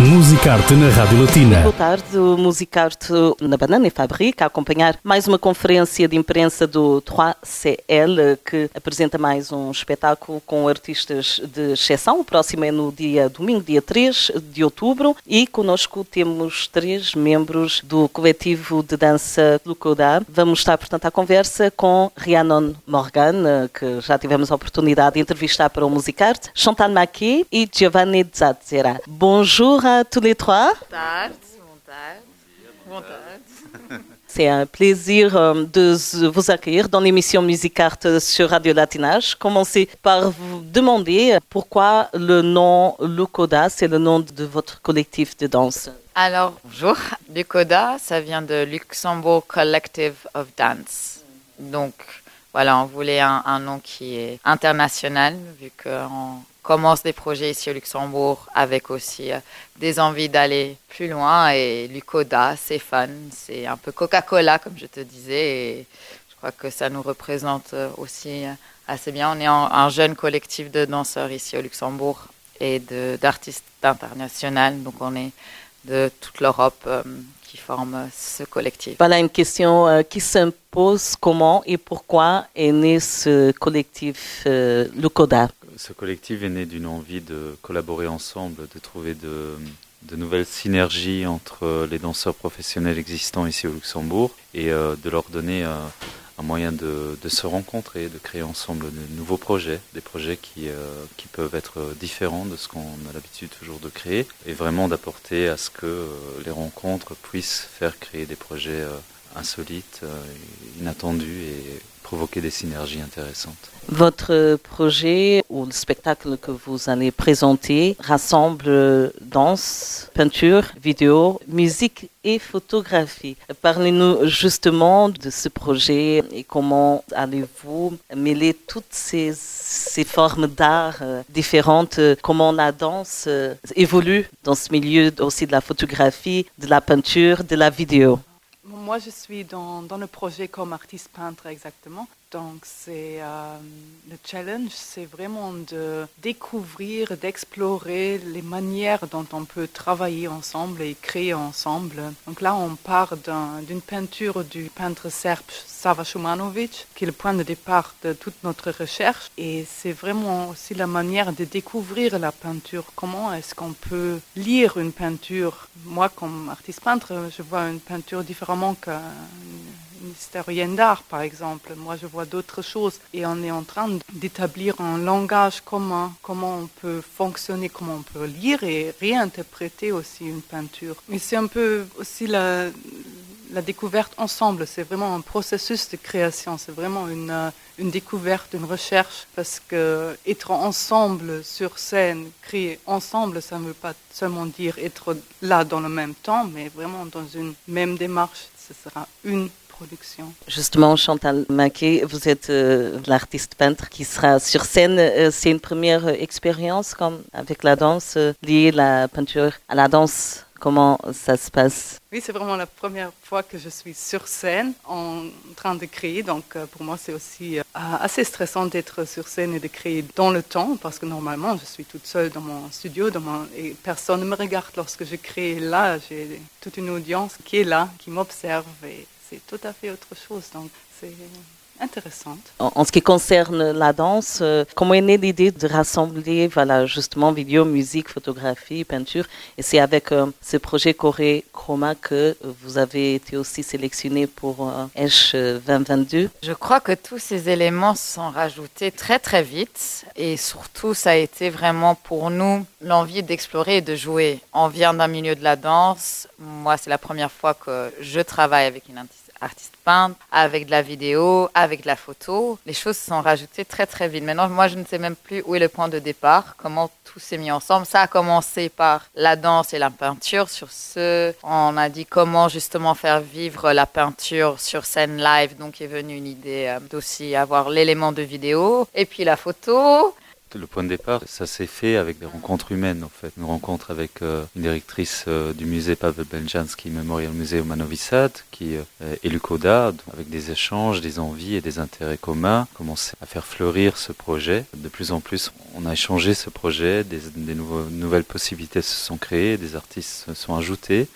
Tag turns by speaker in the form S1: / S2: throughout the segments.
S1: Musicarte na Rádio Latina.
S2: Boa tarde, Musicarte na Banana e Fabrique a acompanhar mais uma conferência de imprensa do 3CL que apresenta mais um espetáculo com artistas de exceção. O próximo é no dia domingo, dia 3 de outubro e conosco temos três membros do coletivo de dança Lucoda. Vamos estar, portanto, à conversa com Rhiannon Morgan, que já tivemos a oportunidade de entrevistar para o Musicarte, Chantal Maquet e Giovanni Zazzera. Bonjour tous les trois. C'est un plaisir euh, de vous accueillir dans l'émission Musicarte sur Radio Latinage. Commencez par vous demander pourquoi le nom Lucoda, c'est le nom de votre collectif de danse.
S3: Alors, bonjour. Lucoda, ça vient de Luxembourg Collective of Dance. Donc, voilà, on voulait un, un nom qui est international, vu qu'on commence des projets ici au Luxembourg avec aussi euh, des envies d'aller plus loin. Et Lucoda, c'est fun, c'est un peu Coca-Cola, comme je te disais. Et je crois que ça nous représente euh, aussi euh, assez bien. On est un, un jeune collectif de danseurs ici au Luxembourg et d'artistes internationaux. Donc on est de toute l'Europe qui forment ce collectif.
S2: Voilà une question euh, qui s'impose. Comment et pourquoi est né ce collectif Lucoda?
S4: Ce collectif est né d'une envie de collaborer ensemble, de trouver de, nouvelles synergies entre les danseurs professionnels existants ici au Luxembourg et euh, de leur donner euh, un moyen de, se rencontrer, de créer ensemble de nouveaux projets, des projets qui, euh, qui peuvent être différents de ce qu'on a l'habitude toujours de créer, et vraiment d'apporter à ce que les rencontres puissent faire créer des projets insolites, inattendus et provoquer des synergies intéressantes.
S2: Votre projet ou le spectacle que vous allez présenter rassemble danse, peinture, vidéo, musique et photographie. Parlez-nous justement de ce projet et comment allez-vous mêler toutes ces, ces formes d'art différentes, comment la danse évolue dans ce milieu aussi de la photographie, de la peinture, de la vidéo.
S5: Moi, je suis dans, dans, le projet comme artiste peintre exactement. Donc, c'est euh, le challenge, c'est vraiment de découvrir, d'explorer les manières dont on peut travailler ensemble et créer ensemble. Donc là, on part d'une un, peinture du peintre serbe Sava Shumanovic, qui est le point de départ de toute notre recherche. Et c'est vraiment aussi la manière de découvrir la peinture. Comment est-ce qu'on peut lire une peinture? Moi, comme artiste peintre, je vois une peinture différemment qu'un historienne d'art, par exemple. Moi, je vois d'autres choses. Et on est en train d'établir un langage commun, comment on peut fonctionner, comment on peut lire et réinterpréter aussi une peinture. Mais c'est un peu aussi la, découverte ensemble. C'est vraiment un processus de création. C'est vraiment une, une découverte, une recherche. Parce que être ensemble sur scène, créer ensemble, ça ne veut pas seulement dire être là dans le même temps, mais vraiment dans une même démarche. Ce sera une production.
S2: Justement, Chantal Maquet, vous êtes euh, l'artiste peintre qui sera sur scène. Euh, c'est une première expérience comme avec la danse, euh, liée la peinture à la danse. Comment ça se passe?
S5: Oui, c'est vraiment la première fois que je suis sur scène en train de créer. Donc pour moi, c'est aussi assez stressant d'être sur scène et de créer dans le temps parce que normalement, je suis toute seule dans mon studio dans mon... et personne ne me regarde lorsque je crée. Là, j'ai toute une audience qui est là, qui m'observe et c'est tout à fait autre chose. Donc, c'est intéressant.
S2: En, en, ce qui concerne la danse, euh, comment est née l'idée de rassembler, voilà, justement, vidéo, musique, photographie, peinture Et c'est avec euh, ce projet Corée Chroma que vous avez été aussi sélectionné pour euh, Esch 2022
S3: Je crois que tous ces éléments sont rajoutés très très vite et surtout ça a été vraiment pour nous l'envie d'explorer et de jouer. On vient d'un milieu de la danse. Moi, c'est la première fois que je travaille avec une artiste peintre, avec de la vidéo, avec de la photo. Les choses se sont rajoutées très très vite. Maintenant, moi, je ne sais même plus où est le point de départ, comment tout s'est mis ensemble. Ça a commencé par la danse et la peinture. Sur ce, on a dit comment justement faire vivre la peinture sur scène live. Donc est venue une idée euh, d'aussi avoir l'élément de vidéo et puis la photo
S4: le point de départ, ça s'est fait avec des rencontres humaines en fait. Une rencontre avec euh, une directrice euh, du musée Pavel Benjanski Memorial Museum à Novi Sad, qui est Lukoda, avec des échanges, des envies et des intérêts communs, commencé à faire fleurir ce projet. De plus en plus, on a échangé ce projet, des, nouvelles possibilités se sont créées, des artistes se sont ajoutés,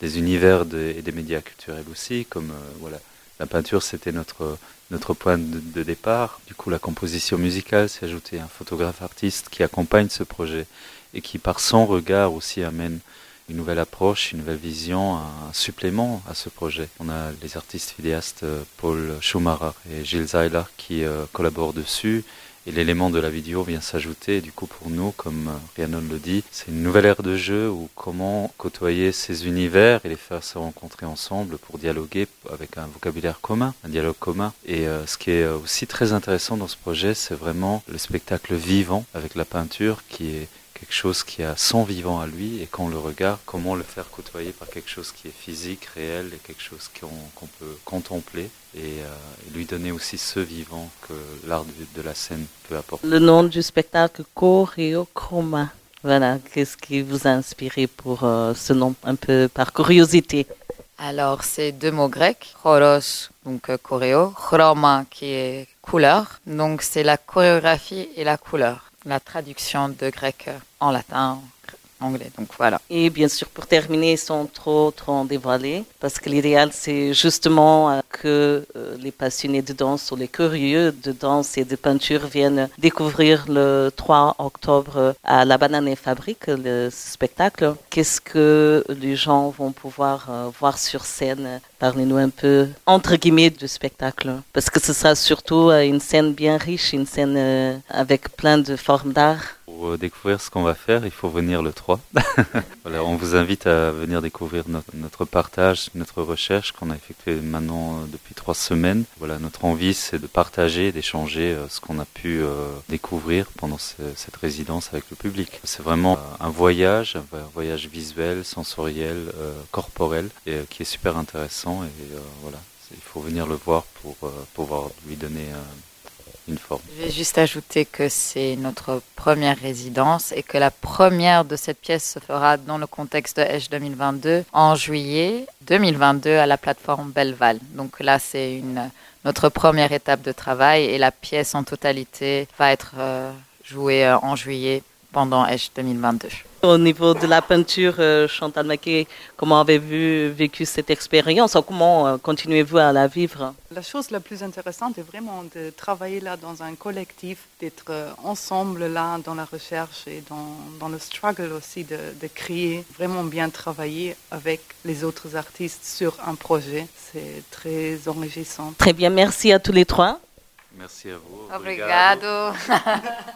S4: des univers et des médias culturels aussi, comme euh, voilà. La peinture, c'était notre notre point de, départ. Du coup, la composition musicale s'est ajoutée, un photographe artiste qui accompagne ce projet et qui, par son regard, aussi amène une nouvelle approche, une nouvelle vision, un supplément à ce projet. On a les artistes vidéastes euh, Paul Schumacher et Gilles Zeiler qui euh, collaborent dessus et l'élément de la vidéo vient s'ajouter. Du coup, pour nous, comme euh, Rhiannon le dit, c'est une nouvelle ère de jeu où comment côtoyer ces univers et les faire se rencontrer ensemble pour dialoguer avec un vocabulaire commun, un dialogue commun. Et euh, ce qui est euh, aussi très intéressant dans ce projet, c'est vraiment le spectacle vivant avec la peinture qui est quelque chose qui a son vivant à lui et quand on le regarde, comment le faire côtoyer par quelque chose qui est physique, réel et quelque chose qu'on peut contempler et, euh, lui donner aussi ce vivant que l'art de, la scène peut apporter.
S2: Le nom du spectacle Choréochroma. Voilà, qu'est-ce qui vous a inspiré pour euh, ce nom, un peu par curiosité?
S3: Alors, c'est deux mots grecs, choros, donc euh, choréo, chroma, qui est couleur. Donc, c'est la chorégraphie et la couleur la traduction de grec en latin,
S2: Et bien sûr, pour terminer, sans trop, trop dévoiler, parce que l'idéal, c'est justement euh, que euh, les passionnés de danse ou les curieux de danse et de peinture viennent découvrir le 3 octobre à la Banane Fabrique le spectacle. Qu'est-ce que les gens vont pouvoir euh, voir sur scène? Parlez-nous un peu, entre guillemets, du spectacle. Parce que ce sera surtout une scène bien riche, une scène avec plein de formes d'art.
S4: Pour euh, découvrir ce qu'on va faire, il faut venir le 3. voilà, on vous invite à venir découvrir notre, partage, notre recherche qu'on a effectué maintenant euh, depuis trois semaines. Voilà, notre envie, c'est de partager, d'échanger euh, ce qu'on a pu découvrir pendant cette résidence avec le public. C'est vraiment un voyage, un voyage visuel, sensoriel, corporel, qui est super intéressant. Et voilà, il faut venir le voir pour pouvoir lui donner
S3: je vais juste ajouter que c'est notre première résidence et que la première de cette pièce se fera dans le contexte de H 2022 en juillet 2022 à la plateforme Belleval. Donc là, c'est notre première étape de travail et la pièce en totalité va être euh, jouée euh, en juillet pendant H 2022.
S2: Au niveau de la peinture, euh, Chantal Maquet, comment avez-vous vécu cette expérience Comment euh, continuez-vous à la vivre?
S5: La chose la plus intéressante est vraiment de travailler là dans un collectif, d'être euh, ensemble là dans la recherche et dans, dans le struggle aussi de, de, créer, vraiment bien travailler avec les autres artistes sur un projet. C'est très enrichissant.
S2: Très bien, merci à tous les trois.
S4: Merci a vous.
S3: Obrigado.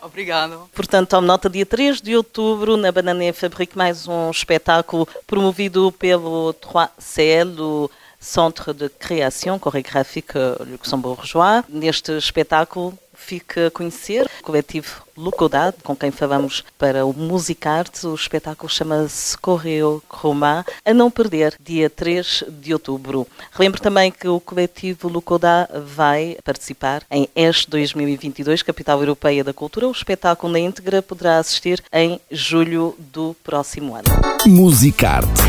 S5: Obrigado.
S2: Portanto, tome nota, dia 3 de outubro, na Banané Fabrique, mais um espetáculo promovido pelo 3CL, o Centre de Création Chorégraphique Luxembourgeois. Neste espetáculo, fique a conhecer o coletivo Lucodade, com quem falamos para o Musicarte. O espetáculo chama-se Correo Chroma, a não perder, dia 3 de outubro. Relembro também que o coletivo Lucodá vai participar em ESH 2022, Capital Europeia da Cultura. O espetáculo na íntegra poderá assistir em julho do próximo ano.
S1: Musicarte